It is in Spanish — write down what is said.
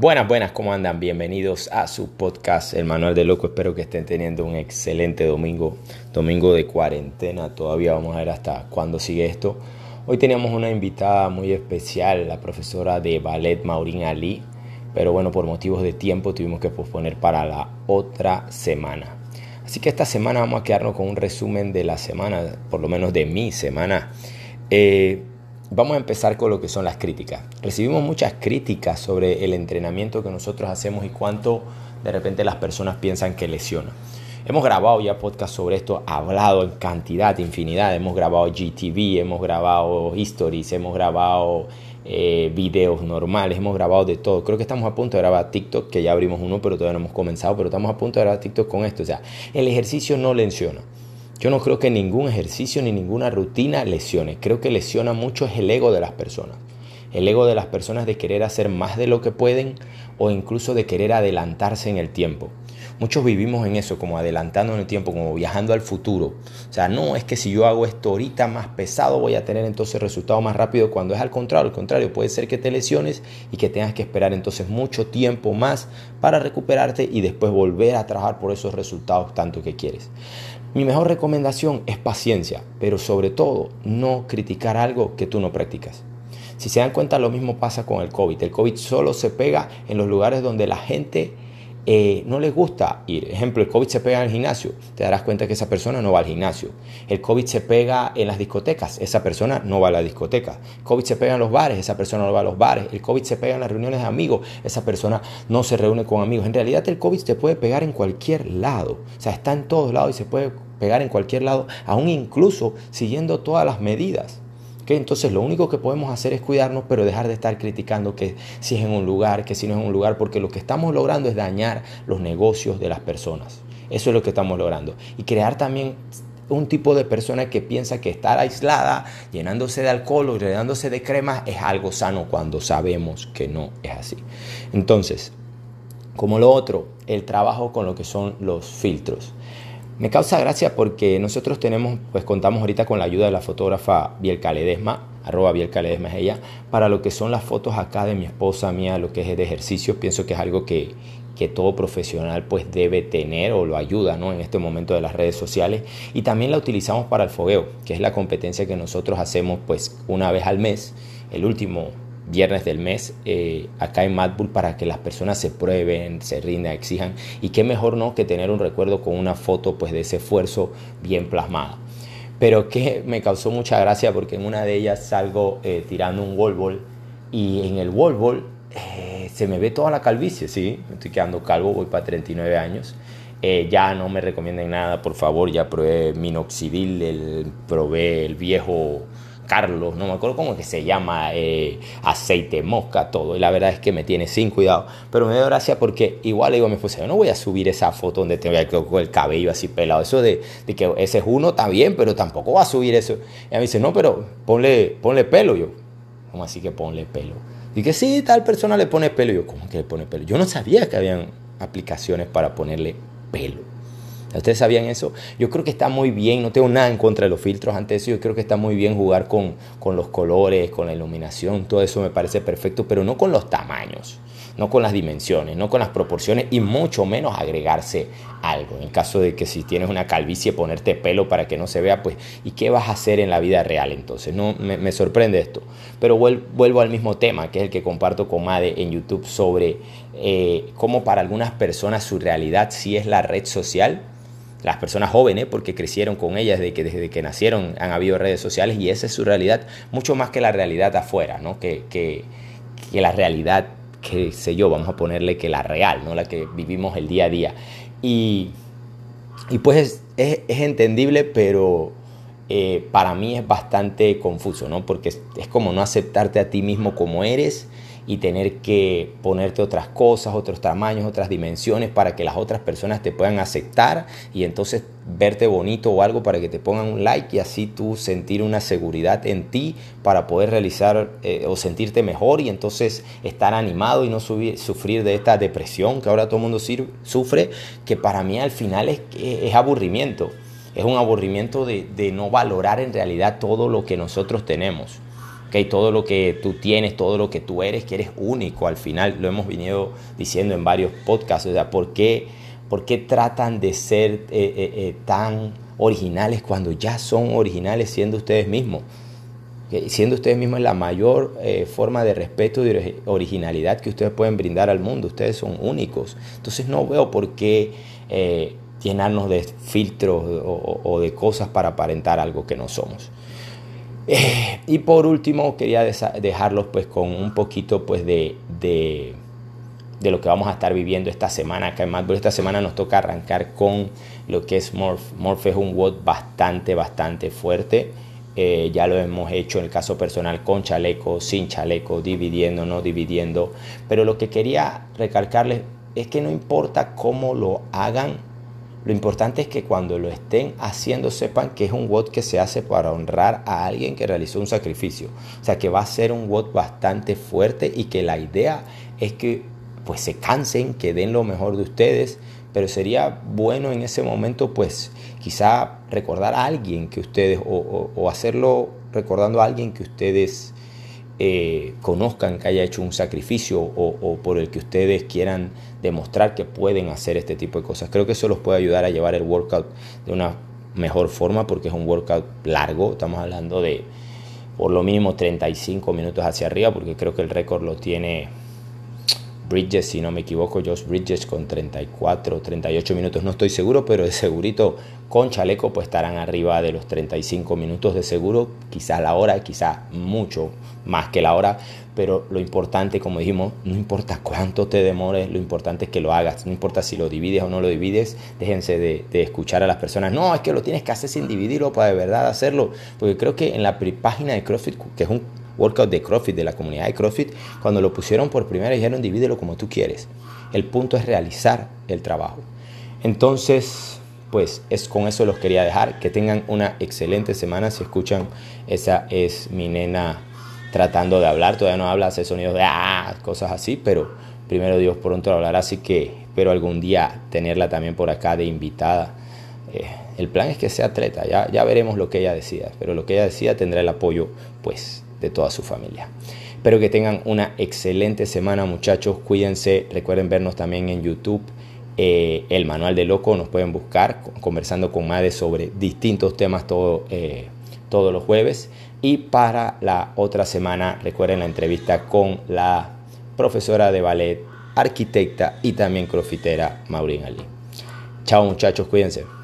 Buenas, buenas, ¿cómo andan? Bienvenidos a su podcast El Manual de Loco. Espero que estén teniendo un excelente domingo, domingo de cuarentena. Todavía vamos a ver hasta cuándo sigue esto. Hoy teníamos una invitada muy especial, la profesora de ballet Maureen Ali, pero bueno, por motivos de tiempo tuvimos que posponer para la otra semana. Así que esta semana vamos a quedarnos con un resumen de la semana, por lo menos de mi semana. Eh, Vamos a empezar con lo que son las críticas. Recibimos muchas críticas sobre el entrenamiento que nosotros hacemos y cuánto de repente las personas piensan que lesiona. Hemos grabado ya podcast sobre esto, hablado en cantidad, infinidad. Hemos grabado GTV, hemos grabado histories, hemos grabado eh, videos normales, hemos grabado de todo. Creo que estamos a punto de grabar TikTok, que ya abrimos uno, pero todavía no hemos comenzado, pero estamos a punto de grabar TikTok con esto. O sea, el ejercicio no lesiona. Yo no creo que ningún ejercicio ni ninguna rutina lesione. Creo que lesiona mucho es el ego de las personas. El ego de las personas de querer hacer más de lo que pueden o incluso de querer adelantarse en el tiempo. Muchos vivimos en eso, como adelantando en el tiempo, como viajando al futuro. O sea, no es que si yo hago esto ahorita más pesado voy a tener entonces resultado más rápido cuando es al contrario. Al contrario, puede ser que te lesiones y que tengas que esperar entonces mucho tiempo más para recuperarte y después volver a trabajar por esos resultados tanto que quieres. Mi mejor recomendación es paciencia, pero sobre todo no criticar algo que tú no practicas. Si se dan cuenta, lo mismo pasa con el COVID. El COVID solo se pega en los lugares donde la gente eh, no les gusta ir. Ejemplo, el COVID se pega en el gimnasio, te darás cuenta que esa persona no va al gimnasio. El COVID se pega en las discotecas, esa persona no va a la discoteca. El COVID se pega en los bares, esa persona no va a los bares. El COVID se pega en las reuniones de amigos, esa persona no se reúne con amigos. En realidad el COVID se puede pegar en cualquier lado, o sea, está en todos lados y se puede pegar en cualquier lado, aún incluso siguiendo todas las medidas. Entonces lo único que podemos hacer es cuidarnos, pero dejar de estar criticando que si es en un lugar, que si no es en un lugar, porque lo que estamos logrando es dañar los negocios de las personas. Eso es lo que estamos logrando. Y crear también un tipo de persona que piensa que estar aislada, llenándose de alcohol o llenándose de crema es algo sano cuando sabemos que no es así. Entonces, como lo otro, el trabajo con lo que son los filtros. Me causa gracia porque nosotros tenemos, pues contamos ahorita con la ayuda de la fotógrafa Bielka Ledesma, arroba Bielka Ledesma es ella, para lo que son las fotos acá de mi esposa mía, lo que es de ejercicio, pienso que es algo que, que todo profesional pues debe tener o lo ayuda ¿no? en este momento de las redes sociales y también la utilizamos para el fogueo, que es la competencia que nosotros hacemos pues una vez al mes, el último viernes del mes eh, acá en Madbull para que las personas se prueben, se rindan, exijan. Y qué mejor no que tener un recuerdo con una foto pues de ese esfuerzo bien plasmada. Pero que me causó mucha gracia porque en una de ellas salgo eh, tirando un wall ball y en el wall ball eh, se me ve toda la calvicie, sí, me estoy quedando calvo, voy para 39 años. ya no me recomienden nada, por favor, ya probé minoxidil, el, probé el viejo Carlos, no me acuerdo cómo que se llama, eh, aceite, mosca, todo. Y la verdad es que me tiene sin cuidado. Pero me dio gracia porque igual le digo a mi esposa, yo no voy a subir esa foto donde tengo el cabello así pelado. Eso de, que ese es uno está bien, pero tampoco va a subir eso. Y ella me dice, no, pero ponle, ponle pelo. Yo, ¿cómo así que ponle pelo? Y que sí, tal persona le pone pelo. Yo, ¿cómo que le pone pelo? Yo no sabía que habían aplicaciones para ponerle pelo. ¿Ustedes sabían eso? Yo creo que está muy bien, no tengo nada en contra de los filtros ante eso, yo creo que está muy bien jugar con, con los colores, con la iluminación, todo eso me parece perfecto, pero no con los tamaños, no con las dimensiones, no con las proporciones y mucho menos agregarse algo. En caso de que si tienes una calvicie, ponerte pelo para que no se vea, pues, ¿y qué vas a hacer en la vida real entonces? No, me, sorprende esto. Pero vuelvo, al mismo tema, que es el que comparto con Made en YouTube sobre eh, cómo para algunas personas su realidad sí es la red social las personas jóvenes, porque crecieron con ellas desde que, desde que nacieron, han habido redes sociales y esa es su realidad, mucho más que la realidad afuera, ¿no? que, que, la realidad, que sé yo, vamos a ponerle que la real, ¿no? la que vivimos el día a día. Y, y pues es, es, entendible, pero eh, para mí es bastante confuso, ¿no? porque es como no aceptarte a ti mismo como eres y tener que ponerte otras cosas, otros tamaños, otras dimensiones para que las otras personas te puedan aceptar y entonces verte bonito o algo para que te pongan un like y así tú sentir una seguridad en ti para poder realizar eh, o sentirte mejor y entonces estar animado y no sufrir de esta depresión que ahora todo el mundo sufre, que para mí al final es, es aburrimiento. Es un aburrimiento de no valorar en realidad todo lo que nosotros tenemos. Okay, todo lo que tú tienes, todo lo que tú eres, que eres único al final, lo hemos venido diciendo en varios podcasts, o sea, ¿por qué, por qué tratan de ser eh, eh, eh, tan originales cuando ya son originales siendo ustedes mismos? Siendo ustedes mismos la mayor forma de respeto y originalidad que ustedes pueden brindar al mundo, ustedes son únicos. Entonces no veo por qué llenarnos de filtros o de cosas para aparentar algo que no somos. Y por último, quería dejarlos pues con un poquito pues de, de, lo que vamos a estar viviendo esta semana. Que además esta semana nos toca arrancar con lo que es Morph. Morph es un WOD bastante, bastante fuerte. Eh, ya lo hemos hecho en el caso personal con chaleco, sin chaleco, dividiendo, no dividiendo. Pero lo que quería recalcarles es que no importa cómo lo hagan, lo importante es que cuando lo estén haciendo sepan que es un WOD que se hace para honrar a alguien que realizó un sacrificio. O sea que va a ser un WOD bastante fuerte y que la idea es que pues se cansen, que den lo mejor de ustedes, pero sería bueno en ese momento pues quizá recordar a alguien que ustedes o, hacerlo recordando a alguien que ustedes eh, conozcan que haya hecho un sacrificio o, por el que ustedes quieran demostrar que pueden hacer este tipo de cosas. Creo que eso los puede ayudar a llevar el workout de una mejor forma porque es un workout largo. Estamos hablando de por lo mínimo 35 minutos hacia arriba porque creo que el récord lo tiene Bridges, si no me equivoco, Josh Bridges con 34, 38 minutos, no estoy seguro, pero de segurito con chaleco pues estarán arriba de los 35 minutos de seguro, quizás la hora, quizás mucho más que la hora, pero lo importante, como dijimos, no importa cuánto te demores, lo importante es que lo hagas, no importa si lo divides o no lo divides, déjense de, de escuchar a las personas, no, es que lo tienes que hacer sin dividirlo para de verdad hacerlo, porque creo que en la página de CrossFit, que es un workout de CrossFit, de la comunidad de CrossFit, cuando lo pusieron por primera dijeron divídelo como tú quieres. El punto es realizar el trabajo. Entonces, pues es con eso los quería dejar. Que tengan una excelente semana. Si escuchan, esa es mi nena tratando de hablar. Todavía no habla, hace sonidos de ah, cosas así, pero primero Dios pronto hablará. Así que espero algún día tenerla también por acá de invitada. Eh, el plan es que sea atleta, ya, ya veremos lo que ella decida, pero lo que ella decida tendrá el apoyo pues de toda su familia. Espero que tengan una excelente semana muchachos, cuídense, recuerden vernos también en YouTube. Eh, el Manual de Loco nos pueden buscar conversando con Made sobre distintos temas eh, todos los jueves. Y para la otra semana recuerden la entrevista con la profesora de ballet, arquitecta y también crofitera Maureen Ali. Chao muchachos, cuídense.